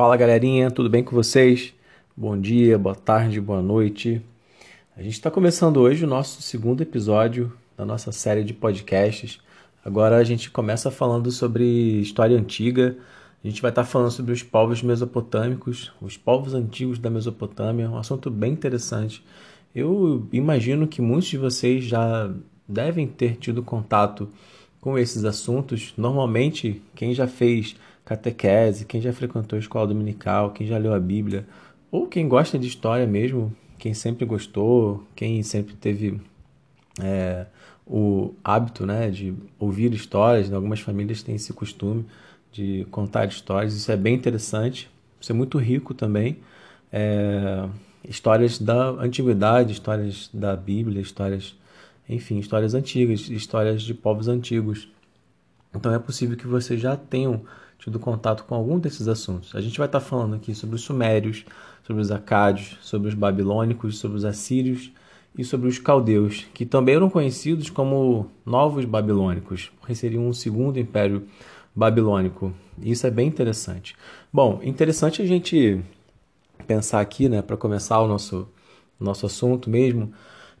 Fala galerinha, tudo bem com vocês? Bom dia, boa tarde, boa noite. A gente está começando hoje o nosso segundo episódio da nossa série de podcasts. Agora a gente começa falando sobre história antiga. A gente vai estar tá falando sobre os povos mesopotâmicos, os povos antigos da Mesopotâmia, um assunto bem interessante. Eu imagino que muitos de vocês já devem ter tido contato com esses assuntos. Normalmente, quem já fez catequese, quem já frequentou a escola dominical, quem já leu a Bíblia, ou quem gosta de história mesmo, quem sempre gostou, quem sempre teve é, o hábito né, de ouvir histórias, né? algumas famílias têm esse costume de contar histórias, isso é bem interessante, isso é muito rico também. É, histórias da antiguidade, histórias da Bíblia, histórias, enfim, histórias antigas, histórias de povos antigos. Então é possível que vocês já tenham tido contato com algum desses assuntos. A gente vai estar falando aqui sobre os sumérios, sobre os acádios, sobre os babilônicos, sobre os assírios e sobre os caldeus, que também eram conhecidos como novos babilônicos, porque seriam um segundo império babilônico. Isso é bem interessante. Bom, interessante a gente pensar aqui, né, para começar o nosso nosso assunto mesmo,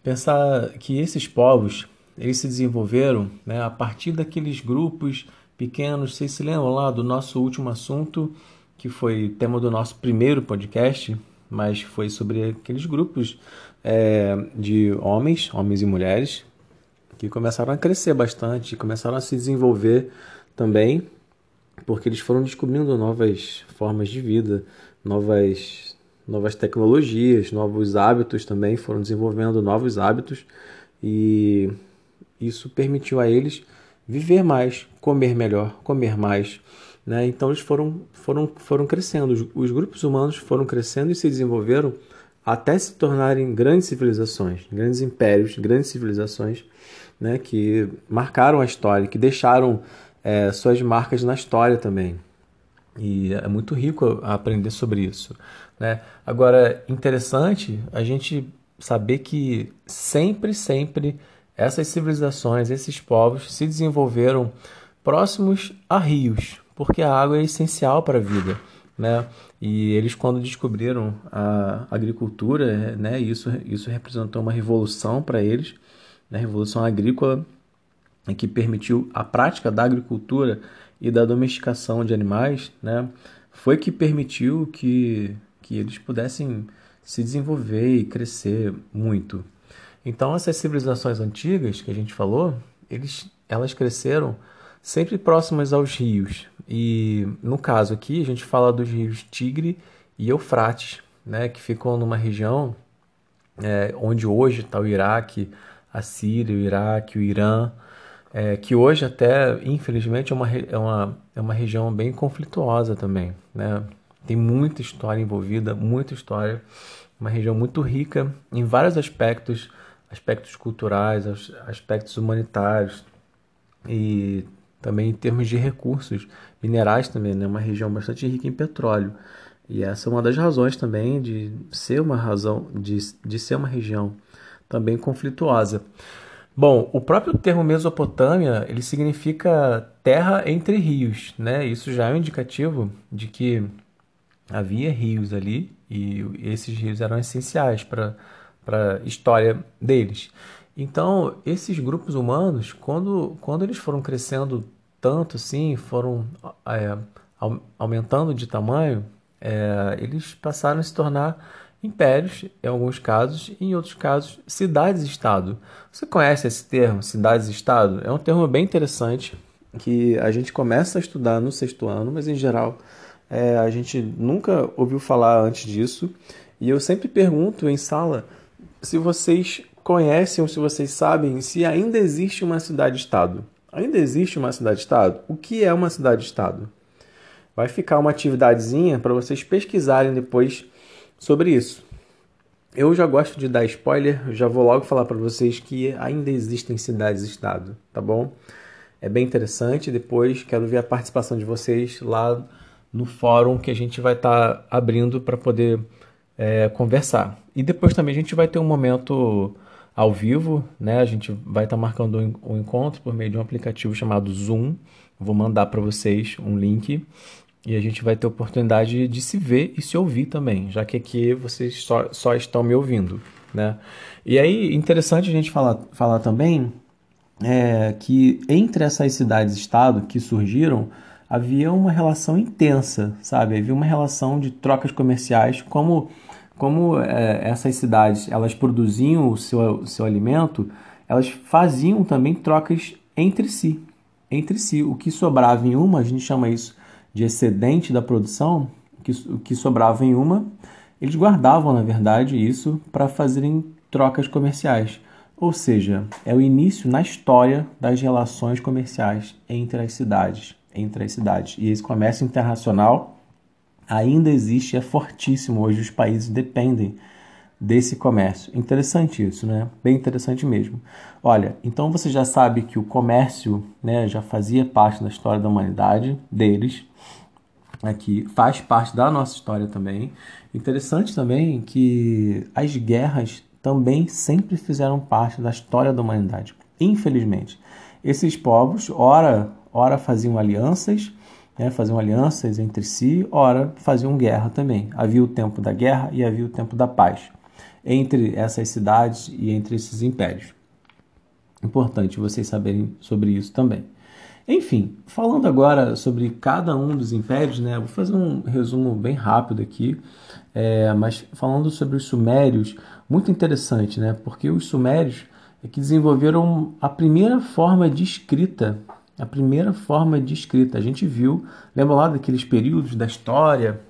pensar que esses povos eles se desenvolveram né, a partir daqueles grupos pequenos. Vocês se lembram lá do nosso último assunto, que foi tema do nosso primeiro podcast, mas foi sobre aqueles grupos é, de homens, homens e mulheres, que começaram a crescer bastante, começaram a se desenvolver também, porque eles foram descobrindo novas formas de vida, novas, novas tecnologias, novos hábitos também, foram desenvolvendo novos hábitos e isso permitiu a eles viver mais, comer melhor, comer mais. Né? Então eles foram, foram, foram crescendo, os, os grupos humanos foram crescendo e se desenvolveram até se tornarem grandes civilizações, grandes impérios, grandes civilizações né, que marcaram a história, que deixaram é, suas marcas na história também. E é muito rico aprender sobre isso. Né? Agora, interessante a gente saber que sempre, sempre essas civilizações, esses povos se desenvolveram próximos a rios, porque a água é essencial para a vida. Né? E eles, quando descobriram a agricultura, né, isso, isso representou uma revolução para eles, né, revolução agrícola, que permitiu a prática da agricultura e da domesticação de animais, né, foi que permitiu que, que eles pudessem se desenvolver e crescer muito. Então, essas civilizações antigas que a gente falou, eles, elas cresceram sempre próximas aos rios. E no caso aqui, a gente fala dos rios Tigre e Eufrates, né, que ficam numa região é, onde hoje está o Iraque, a Síria, o Iraque, o Irã, é, que hoje até, infelizmente, é uma, é, uma, é uma região bem conflituosa também. Né? Tem muita história envolvida, muita história, uma região muito rica em vários aspectos, aspectos culturais, aspectos humanitários e também em termos de recursos minerais também, né? Uma região bastante rica em petróleo. E essa é uma das razões também de ser uma razão de, de ser uma região também conflituosa. Bom, o próprio termo Mesopotâmia ele significa terra entre rios, né? Isso já é um indicativo de que havia rios ali e esses rios eram essenciais para para a história deles. Então, esses grupos humanos, quando, quando eles foram crescendo tanto assim, foram é, aumentando de tamanho, é, eles passaram a se tornar impérios, em alguns casos, e em outros casos, cidades-estado. Você conhece esse termo, cidades-estado? É um termo bem interessante que a gente começa a estudar no sexto ano, mas em geral é, a gente nunca ouviu falar antes disso. E eu sempre pergunto em sala se vocês conhecem ou se vocês sabem se ainda existe uma cidade-estado. Ainda existe uma cidade-estado? O que é uma cidade-estado? Vai ficar uma atividadezinha para vocês pesquisarem depois sobre isso. Eu já gosto de dar spoiler, já vou logo falar para vocês que ainda existem cidades-estado, tá bom? É bem interessante. Depois quero ver a participação de vocês lá no fórum que a gente vai estar tá abrindo para poder é, conversar. E depois também a gente vai ter um momento ao vivo, né? A gente vai estar tá marcando um encontro por meio de um aplicativo chamado Zoom. Vou mandar para vocês um link e a gente vai ter oportunidade de se ver e se ouvir também, já que aqui vocês só, só estão me ouvindo, né? E aí, interessante a gente falar, falar também é, que entre essas cidades-estado que surgiram, havia uma relação intensa, sabe? Havia uma relação de trocas comerciais, como, como é, essas cidades elas produziam o seu, seu alimento, elas faziam também trocas entre si, entre si. O que sobrava em uma, a gente chama isso de excedente da produção, que, o que sobrava em uma, eles guardavam, na verdade, isso para fazerem trocas comerciais. Ou seja, é o início na história das relações comerciais entre as cidades entre as cidades. E esse comércio internacional ainda existe, é fortíssimo. Hoje os países dependem desse comércio. Interessante isso, né? Bem interessante mesmo. Olha, então você já sabe que o comércio né, já fazia parte da história da humanidade deles. Aqui faz parte da nossa história também. Interessante também que as guerras também sempre fizeram parte da história da humanidade. Infelizmente, esses povos, ora ora faziam alianças, né, faziam alianças entre si, ora faziam guerra também. Havia o tempo da guerra e havia o tempo da paz entre essas cidades e entre esses impérios. Importante vocês saberem sobre isso também. Enfim, falando agora sobre cada um dos impérios, né, vou fazer um resumo bem rápido aqui, é, mas falando sobre os sumérios, muito interessante, né, porque os sumérios é que desenvolveram a primeira forma de escrita a primeira forma de escrita. A gente viu, lembra lá daqueles períodos da história,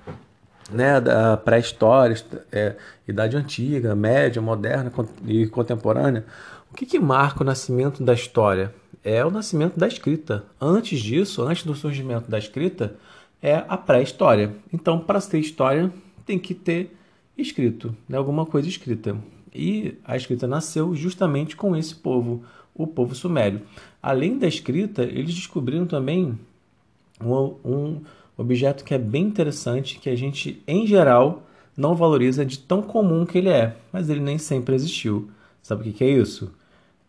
né, da pré-história, é, idade antiga, média, moderna e contemporânea. O que, que marca o nascimento da história? É o nascimento da escrita. Antes disso, antes do surgimento da escrita, é a pré-história. Então, para ter história, tem que ter escrito, né, alguma coisa escrita. E a escrita nasceu justamente com esse povo, o povo sumério. Além da escrita, eles descobriram também um, um objeto que é bem interessante, que a gente, em geral, não valoriza de tão comum que ele é, mas ele nem sempre existiu. Sabe o que é isso?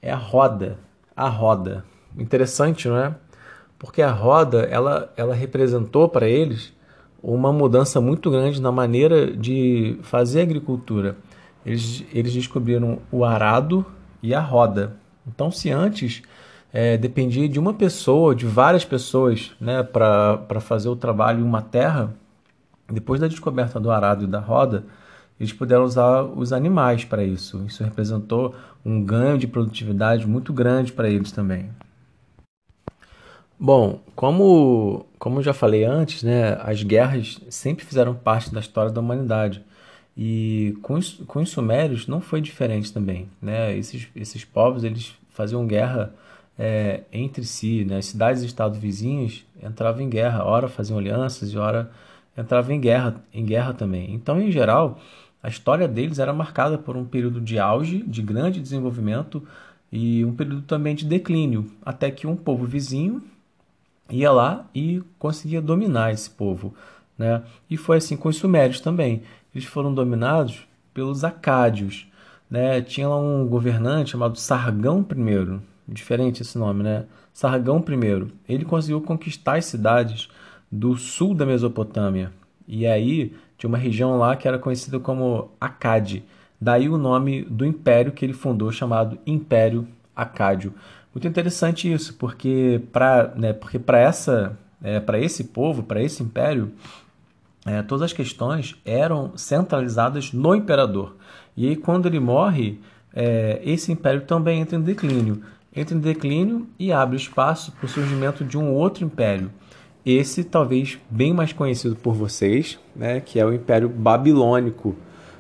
É a roda. A roda. Interessante, não é? Porque a roda, ela, ela representou para eles uma mudança muito grande na maneira de fazer agricultura. Eles, eles descobriram o arado e a roda. Então, se antes é, dependia de uma pessoa, de várias pessoas, né, para fazer o trabalho em uma terra, depois da descoberta do arado e da roda, eles puderam usar os animais para isso. Isso representou um ganho de produtividade muito grande para eles também. Bom, como, como já falei antes, né, as guerras sempre fizeram parte da história da humanidade. E com os, com os sumérios não foi diferente também. Né? Esses, esses povos eles faziam guerra é, entre si. Né? As cidades e estados vizinhos entravam em guerra, ora faziam alianças e ora entravam em guerra, em guerra também. Então, em geral, a história deles era marcada por um período de auge, de grande desenvolvimento e um período também de declínio, até que um povo vizinho ia lá e conseguia dominar esse povo. Né? E foi assim com os sumérios também. Eles foram dominados pelos acádios. Né? Tinha lá um governante chamado Sargão I, diferente esse nome, né? Sargão I. Ele conseguiu conquistar as cidades do sul da Mesopotâmia. E aí tinha uma região lá que era conhecida como Acade. Daí o nome do império que ele fundou, chamado Império Acádio. Muito interessante isso, porque para né, porque essa é, para esse povo, para esse império, é, todas as questões eram centralizadas no imperador. E aí, quando ele morre, é, esse império também entra em declínio. Entra em declínio e abre espaço para o surgimento de um outro império. Esse, talvez bem mais conhecido por vocês, né, que é o Império Babilônico.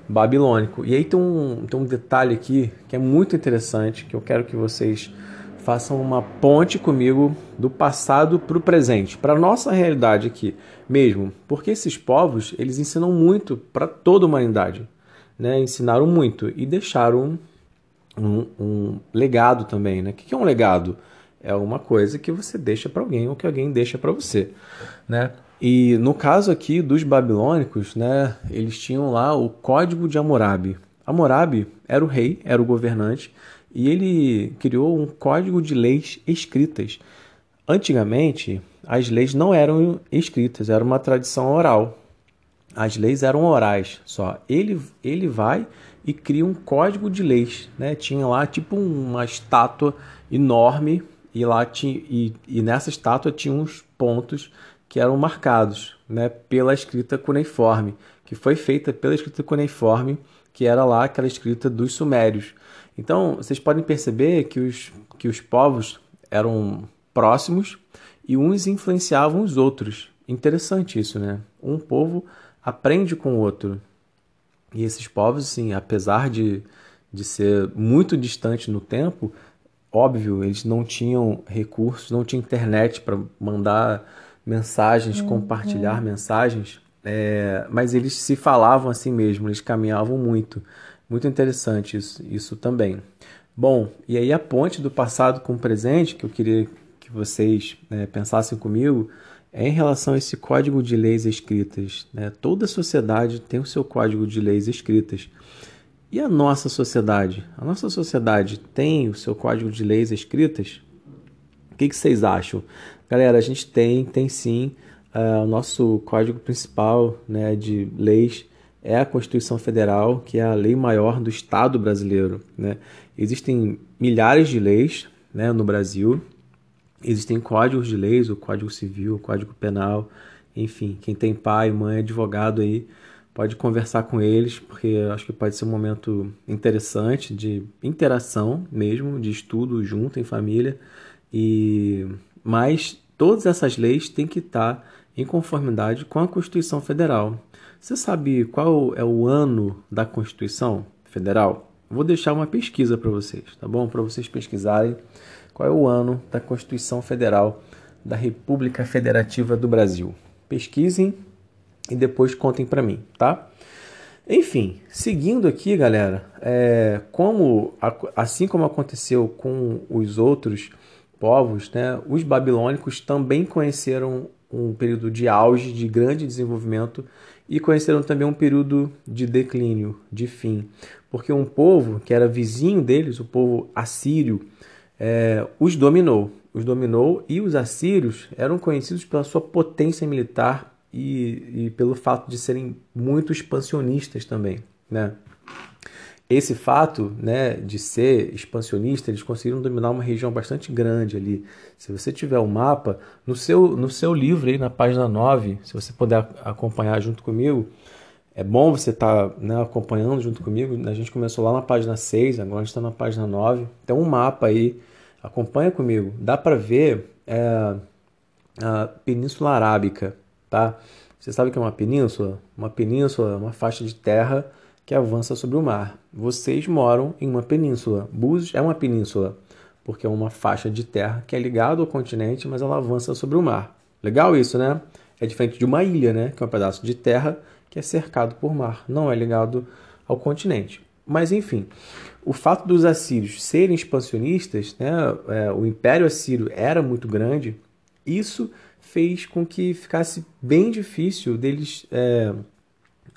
Babilônico. E aí tem um, tem um detalhe aqui que é muito interessante, que eu quero que vocês façam uma ponte comigo do passado para o presente, para a nossa realidade aqui mesmo, porque esses povos eles ensinam muito para toda a humanidade, né? ensinaram muito e deixaram um, um, legado também. Né? O que é um legado? É uma coisa que você deixa para alguém ou que alguém deixa para você. Né? E no caso aqui dos babilônicos, né, eles tinham lá o Código de Hammurabi. Hammurabi era o rei, era o governante, e ele criou um código de leis escritas. Antigamente, as leis não eram escritas, era uma tradição oral. As leis eram orais só. Ele, ele vai e cria um código de leis. Né? Tinha lá tipo uma estátua enorme e lá tinha, e, e nessa estátua tinha uns pontos que eram marcados né, pela escrita cuneiforme, que foi feita pela escrita cuneiforme, que era lá aquela escrita dos sumérios. Então, vocês podem perceber que os, que os povos eram próximos e uns influenciavam os outros. Interessante isso, né? Um povo aprende com o outro. E esses povos, sim, apesar de, de ser muito distante no tempo, óbvio, eles não tinham recursos, não tinha internet para mandar mensagens, uhum. compartilhar mensagens, é, mas eles se falavam assim mesmo, eles caminhavam muito. Muito interessante isso, isso também. Bom, e aí a ponte do passado com o presente, que eu queria que vocês né, pensassem comigo, é em relação a esse código de leis escritas. Né? Toda sociedade tem o seu código de leis escritas. E a nossa sociedade? A nossa sociedade tem o seu código de leis escritas? O que, que vocês acham? Galera, a gente tem, tem sim. Uh, o nosso código principal né, de leis é a Constituição Federal, que é a lei maior do Estado brasileiro. Né? Existem milhares de leis né, no Brasil, Existem códigos de leis, o Código Civil, o Código Penal, enfim, quem tem pai, mãe, advogado aí, pode conversar com eles, porque acho que pode ser um momento interessante de interação mesmo, de estudo junto em família. E mas todas essas leis têm que estar em conformidade com a Constituição Federal. Você sabe qual é o ano da Constituição Federal? Vou deixar uma pesquisa para vocês, tá bom? Para vocês pesquisarem qual é o ano da Constituição Federal da República Federativa do Brasil. Pesquisem e depois contem para mim, tá? Enfim, seguindo aqui, galera, é, como assim como aconteceu com os outros povos, né, os babilônicos também conheceram um período de auge, de grande desenvolvimento e conheceram também um período de declínio, de fim, porque um povo que era vizinho deles, o povo assírio, é, os dominou. Os dominou e os assírios eram conhecidos pela sua potência militar e, e pelo fato de serem muito expansionistas também. Né? Esse fato né, de ser expansionista, eles conseguiram dominar uma região bastante grande ali. Se você tiver o um mapa, no seu, no seu livro aí na página 9, se você puder acompanhar junto comigo, é bom você estar tá, né, acompanhando junto comigo. A gente começou lá na página 6, agora a gente está na página 9. Tem um mapa aí Acompanha comigo. Dá para ver é, a Península Arábica, tá? Você sabe o que é uma península? Uma península é uma faixa de terra que avança sobre o mar. Vocês moram em uma península. Búzios é uma península, porque é uma faixa de terra que é ligada ao continente, mas ela avança sobre o mar. Legal isso, né? É diferente de uma ilha, né? Que é um pedaço de terra que é cercado por mar, não é ligado ao continente. Mas enfim, o fato dos assírios serem expansionistas, né, é, o Império Assírio era muito grande, isso fez com que ficasse bem difícil deles é,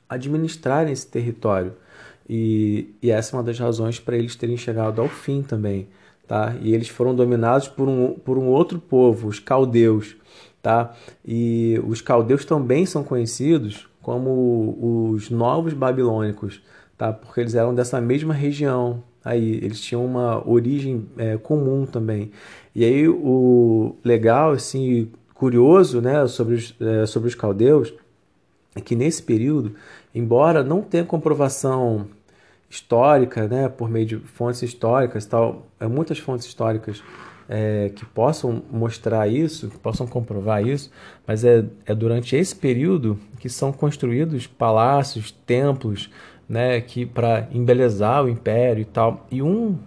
administrarem esse território. E, e, essa é uma das razões para eles terem chegado ao fim também. Tá? E eles foram dominados por um, por um outro povo, os caldeus. Tá? E os caldeus também são conhecidos como os novos babilônicos tá? porque eles eram dessa mesma região. Aí eles tinham uma origem é, comum também. E aí o legal, assim, curioso, né, sobre os, é, sobre os caldeus é que nesse período, embora não tenha comprovação histórica, né, por meio de fontes históricas, tal, é, muitas fontes históricas é, que possam mostrar isso, que possam comprovar isso, mas é, é durante esse período que são construídos palácios, templos, né, que para embelezar o império e tal. E um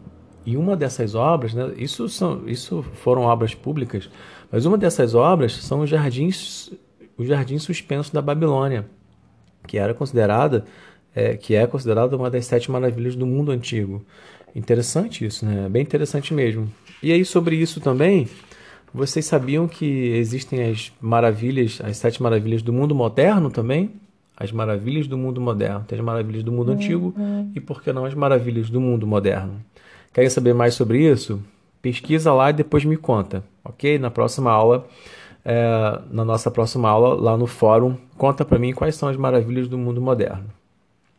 e uma dessas obras, né, isso são isso foram obras públicas, mas uma dessas obras são os jardins os jardins suspensos da Babilônia, que era considerada é, que é considerada uma das sete maravilhas do mundo antigo. Interessante isso, né? Bem interessante mesmo. E aí sobre isso também, vocês sabiam que existem as maravilhas, as sete maravilhas do mundo moderno também? as maravilhas do mundo moderno. Tem as maravilhas do mundo uhum. antigo e, por que não, as maravilhas do mundo moderno. Querem saber mais sobre isso? Pesquisa lá e depois me conta, ok? Na próxima aula, é, na nossa próxima aula, lá no fórum, conta para mim quais são as maravilhas do mundo moderno.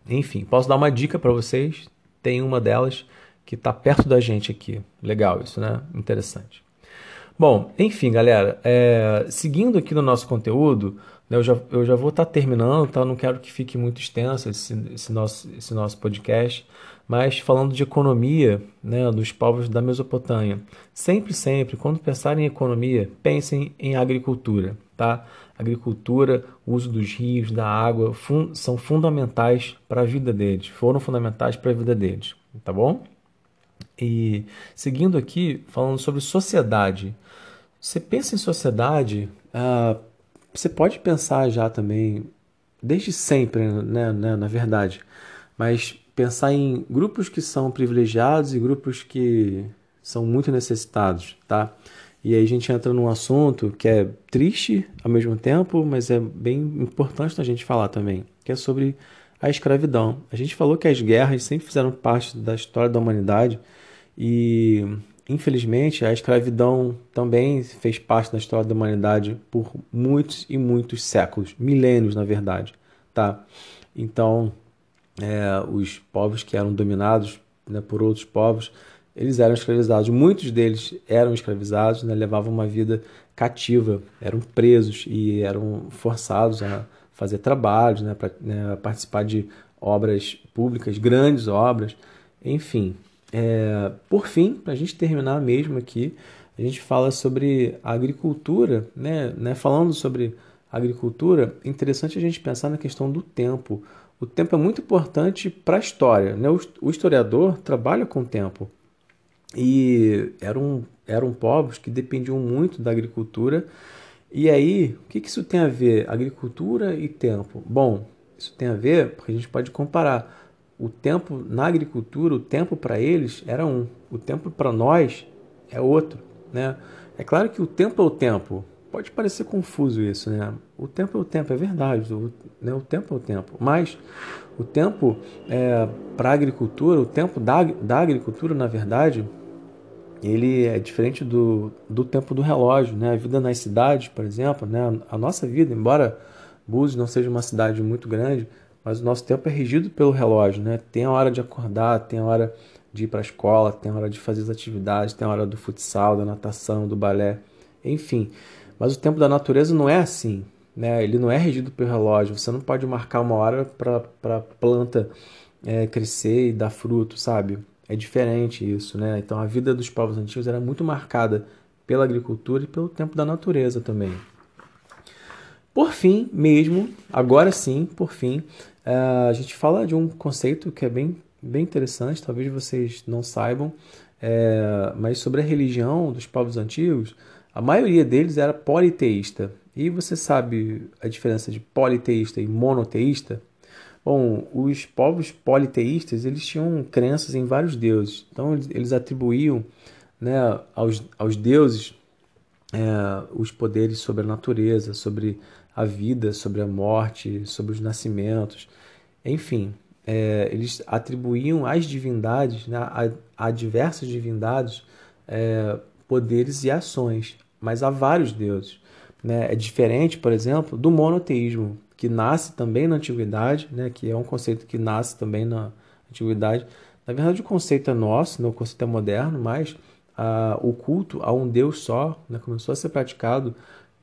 Enfim, posso dar uma dica para vocês? Tem uma delas que está perto da gente aqui. Legal isso, né? Interessante. Bom, enfim, galera, é, seguindo aqui no nosso conteúdo, eu, já, eu já vou estar tá terminando, tá? Não quero que fique muito extenso esse, esse, nosso, esse nosso podcast, mas falando de economia né, dos povos da Mesopotâmia. Sempre, sempre, quando pensarem em economia, pensem em agricultura, tá? Agricultura, uso dos rios, da água, fun são fundamentais para a vida deles, foram fundamentais para a vida deles, tá bom? E seguindo aqui, falando sobre sociedade. Você pensa em sociedade, ah, você pode pensar já também, desde sempre, né, né, na verdade, mas pensar em grupos que são privilegiados e grupos que são muito necessitados, tá? E aí a gente entra num assunto que é triste ao mesmo tempo, mas é bem importante a gente falar também, que é sobre a escravidão. A gente falou que as guerras sempre fizeram parte da história da humanidade e infelizmente a escravidão também fez parte da história da humanidade por muitos e muitos séculos, milênios na verdade, tá? Então, é, os povos que eram dominados né, por outros povos, eles eram escravizados. Muitos deles eram escravizados, né, levavam uma vida cativa, eram presos e eram forçados a fazer trabalhos, né, para né, participar de obras públicas, grandes obras, enfim, é, por fim, para a gente terminar mesmo aqui, a gente fala sobre agricultura, né? né? Falando sobre agricultura, interessante a gente pensar na questão do tempo. O tempo é muito importante para a história. Né? O historiador trabalha com o tempo. E eram, eram povos que dependiam muito da agricultura. E aí, o que, que isso tem a ver? Agricultura e tempo. Bom, isso tem a ver porque a gente pode comparar o tempo na agricultura, o tempo para eles era um, o tempo para nós é outro, né? É claro que o tempo é o tempo. Pode parecer confuso isso, né? O tempo é o tempo, é verdade. O, né? o tempo é o tempo. Mas o tempo é, para a agricultura, o tempo da, da agricultura, na verdade, ele é diferente do, do tempo do relógio, né? A vida nas cidades, por exemplo, né? A nossa vida, embora Búzios não seja uma cidade muito grande, mas o nosso tempo é regido pelo relógio, né? Tem a hora de acordar, tem a hora de ir para a escola, tem a hora de fazer as atividades, tem a hora do futsal, da natação, do balé, enfim. Mas o tempo da natureza não é assim, né? Ele não é regido pelo relógio. Você não pode marcar uma hora para a planta é, crescer e dar fruto, sabe? É diferente isso, né? Então a vida dos povos antigos era muito marcada pela agricultura e pelo tempo da natureza também. Por fim, mesmo, agora sim, por fim, a gente fala de um conceito que é bem, bem interessante, talvez vocês não saibam, é, mas sobre a religião dos povos antigos, a maioria deles era politeísta. E você sabe a diferença de politeísta e monoteísta? Bom, os povos politeístas eles tinham crenças em vários deuses, então eles atribuíam né, aos, aos deuses é, os poderes sobre a natureza, sobre a vida, sobre a morte, sobre os nascimentos, enfim, é, eles atribuíam às divindades, né, a, a diversas divindades, é, poderes e ações, mas há vários deuses. Né? É diferente, por exemplo, do monoteísmo, que nasce também na antiguidade, né, que é um conceito que nasce também na antiguidade. Na verdade, o conceito é nosso, né, o conceito é moderno, mas o culto a um Deus só né, começou a ser praticado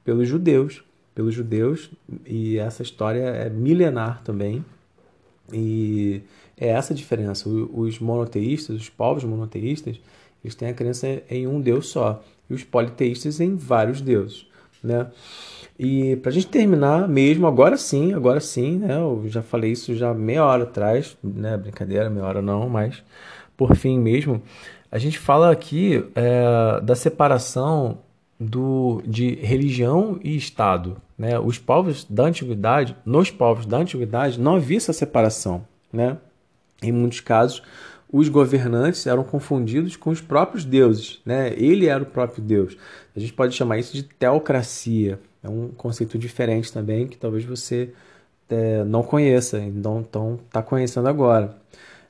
pelos judeus pelos judeus e essa história é milenar também. E é essa a diferença. Os monoteístas, os povos monoteístas, eles têm a crença em um Deus só. E os politeístas em vários deuses. Né? E para a gente terminar mesmo, agora sim, agora sim, né? Eu já falei isso já meia hora atrás, né? Brincadeira, meia hora não, mas por fim mesmo, a gente fala aqui é, da separação do, de religião e Estado. Né? Os povos da antiguidade, nos povos da antiguidade, não havia essa separação. Né? Em muitos casos, os governantes eram confundidos com os próprios deuses. Né? Ele era o próprio Deus. A gente pode chamar isso de teocracia. É um conceito diferente também que talvez você é, não conheça, então está conhecendo agora.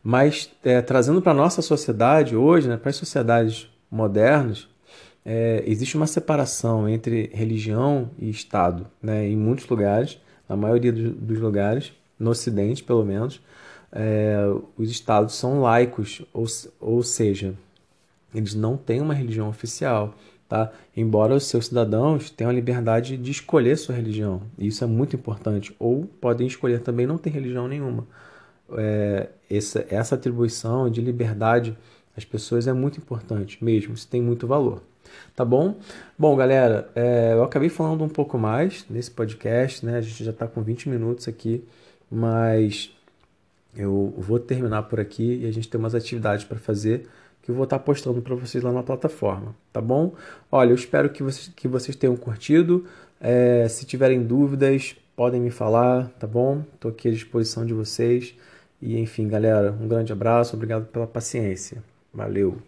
Mas é, trazendo para a nossa sociedade hoje, né, para as sociedades modernas, é, existe uma separação entre religião e Estado, né? Em muitos lugares, na maioria dos lugares, no Ocidente pelo menos, é, os estados são laicos, ou, ou seja, eles não têm uma religião oficial, tá? Embora os seus cidadãos tenham a liberdade de escolher sua religião, isso é muito importante, ou podem escolher também não ter religião nenhuma. É, essa, essa atribuição de liberdade às pessoas é muito importante mesmo, isso tem muito valor. Tá bom? Bom, galera, é, eu acabei falando um pouco mais nesse podcast, né? A gente já está com 20 minutos aqui, mas eu vou terminar por aqui e a gente tem umas atividades para fazer que eu vou estar tá postando para vocês lá na plataforma, tá bom? Olha, eu espero que vocês, que vocês tenham curtido. É, se tiverem dúvidas, podem me falar, tá bom? Estou aqui à disposição de vocês. E enfim, galera, um grande abraço, obrigado pela paciência. Valeu!